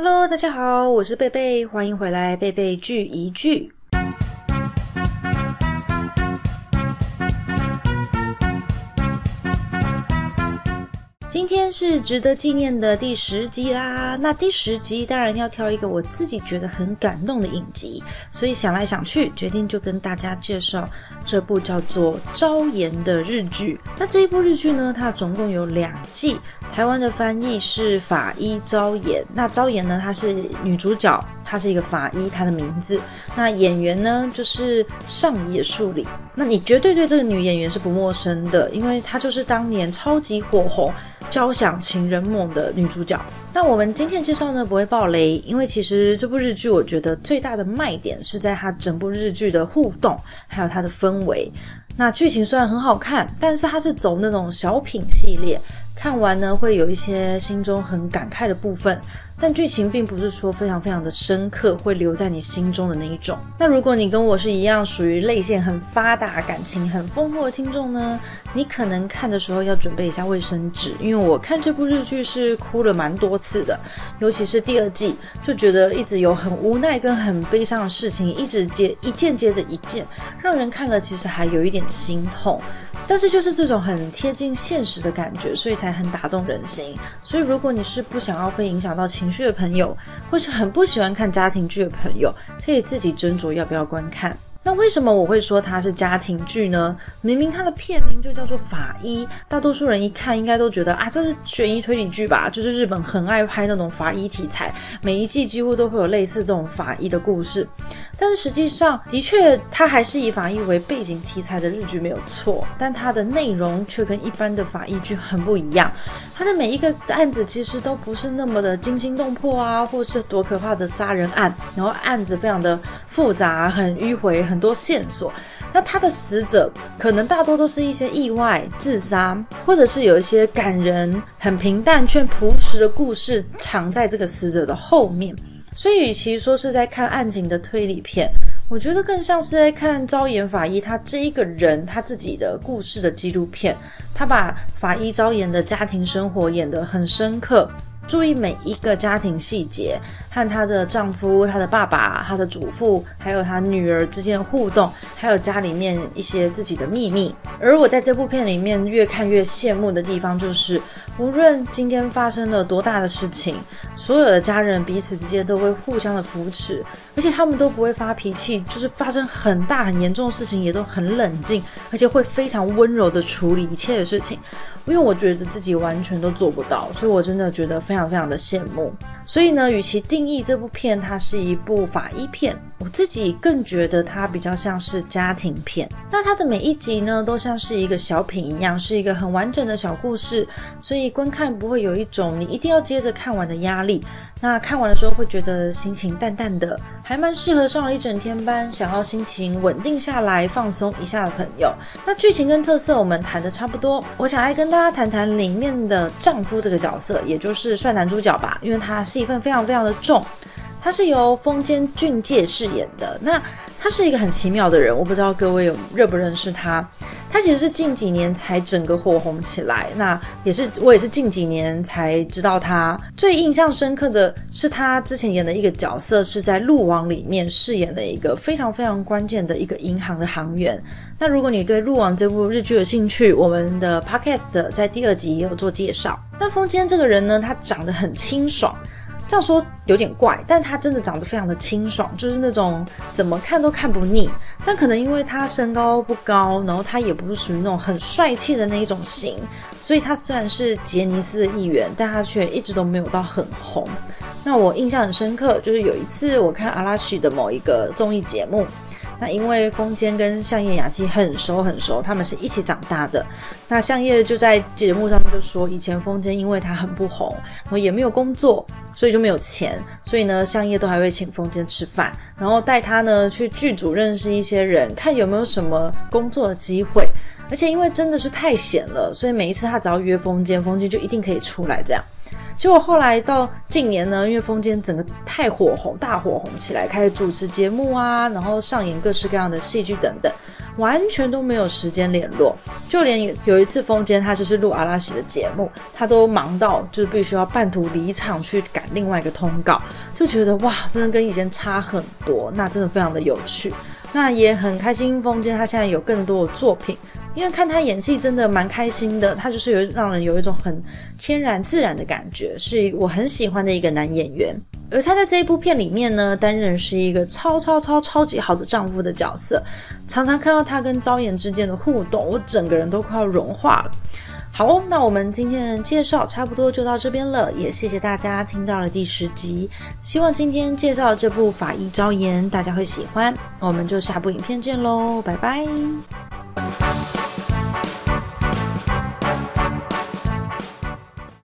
Hello，大家好，我是贝贝，欢迎回来，贝贝聚一聚。今天是值得纪念的第十集啦。那第十集当然要挑一个我自己觉得很感动的影集，所以想来想去，决定就跟大家介绍这部叫做《朝颜》的日剧。那这一部日剧呢，它总共有两季，台湾的翻译是法医朝颜。那朝颜呢，她是女主角，她是一个法医，她的名字。那演员呢，就是上野树里。那你绝对对这个女演员是不陌生的，因为她就是当年超级火红。交响情人梦的女主角。那我们今天介绍呢不会爆雷，因为其实这部日剧我觉得最大的卖点是在它整部日剧的互动，还有它的氛围。那剧情虽然很好看，但是它是走那种小品系列，看完呢会有一些心中很感慨的部分。但剧情并不是说非常非常的深刻，会留在你心中的那一种。那如果你跟我是一样，属于泪腺很发达、感情很丰富的听众呢，你可能看的时候要准备一下卫生纸，因为我看这部日剧是哭了蛮多次的，尤其是第二季，就觉得一直有很无奈跟很悲伤的事情，一直接一件接着一件，让人看了其实还有一点心痛。但是就是这种很贴近现实的感觉，所以才很打动人心。所以如果你是不想要被影响到情绪的朋友，或是很不喜欢看家庭剧的朋友，可以自己斟酌要不要观看。那为什么我会说它是家庭剧呢？明明它的片名就叫做法医，大多数人一看应该都觉得啊，这是悬疑推理剧吧？就是日本很爱拍那种法医题材，每一季几乎都会有类似这种法医的故事。但是实际上，的确它还是以法医为背景题材的日剧没有错，但它的内容却跟一般的法医剧很不一样。它的每一个案子其实都不是那么的惊心动魄啊，或是多可怕的杀人案，然后案子非常的复杂，很迂回，很多线索。那他的死者可能大多都是一些意外、自杀，或者是有一些感人、很平淡却朴实的故事藏在这个死者的后面。所以，与其说是在看案情的推理片，我觉得更像是在看昭言法医他这一个人他自己的故事的纪录片。他把法医昭言的家庭生活演得很深刻。注意每一个家庭细节，和她的丈夫、她的爸爸、她的祖父，还有她女儿之间的互动，还有家里面一些自己的秘密。而我在这部片里面越看越羡慕的地方，就是无论今天发生了多大的事情，所有的家人彼此之间都会互相的扶持，而且他们都不会发脾气，就是发生很大很严重的事情也都很冷静，而且会非常温柔的处理一切的事情。因为我觉得自己完全都做不到，所以我真的觉得非常非常非常的羡慕。所以呢，与其定义这部片它是一部法医片，我自己更觉得它比较像是家庭片。那它的每一集呢，都像是一个小品一样，是一个很完整的小故事，所以观看不会有一种你一定要接着看完的压力。那看完的时候会觉得心情淡淡的，还蛮适合上了一整天班，想要心情稳定下来、放松一下的朋友。那剧情跟特色我们谈的差不多，我想来跟大家谈谈里面的丈夫这个角色，也就是男主角吧，因为他戏份非常非常的重。他是由丰间俊介饰演的。那他是一个很奇妙的人，我不知道各位有认不认识他。他其实是近几年才整个火红起来。那也是我也是近几年才知道他。最印象深刻的是他之前演的一个角色，是在《路网》里面饰演了一个非常非常关键的一个银行的行员。那如果你对《路网》这部日剧有兴趣，我们的 Podcast 在第二集也有做介绍。那风间这个人呢，他长得很清爽。这样说有点怪，但他真的长得非常的清爽，就是那种怎么看都看不腻。但可能因为他身高不高，然后他也不是属于那种很帅气的那一种型，所以他虽然是杰尼斯的一员，但他却一直都没有到很红。那我印象很深刻，就是有一次我看阿拉西的某一个综艺节目。那因为风间跟相叶雅纪很熟很熟，他们是一起长大的。那相叶就在节目上面就说，以前风间因为他很不红，然后也没有工作，所以就没有钱，所以呢，相叶都还会请风间吃饭，然后带他呢去剧组认识一些人，看有没有什么工作的机会。而且因为真的是太闲了，所以每一次他只要约风间，风间就一定可以出来这样。结果后来到近年呢，因为风间整个太火红，大火红起来，开始主持节目啊，然后上演各式各样的戏剧等等。完全都没有时间联络。就连有一次风间他就是录阿拉西的节目，他都忙到就是必须要半途离场去赶另外一个通告，就觉得哇，真的跟以前差很多，那真的非常的有趣。那也很开心，风间他现在有更多的作品，因为看他演戏真的蛮开心的，他就是有让人有一种很天然自然的感觉，是我很喜欢的一个男演员。而他在这一部片里面呢，担任是一个超超超超级好的丈夫的角色，常常看到他跟昭妍之间的互动，我整个人都快要融化了。好哦，那我们今天的介绍差不多就到这边了，也谢谢大家听到了第十集。希望今天介绍这部《法医昭妍》大家会喜欢，我们就下部影片见喽，拜拜。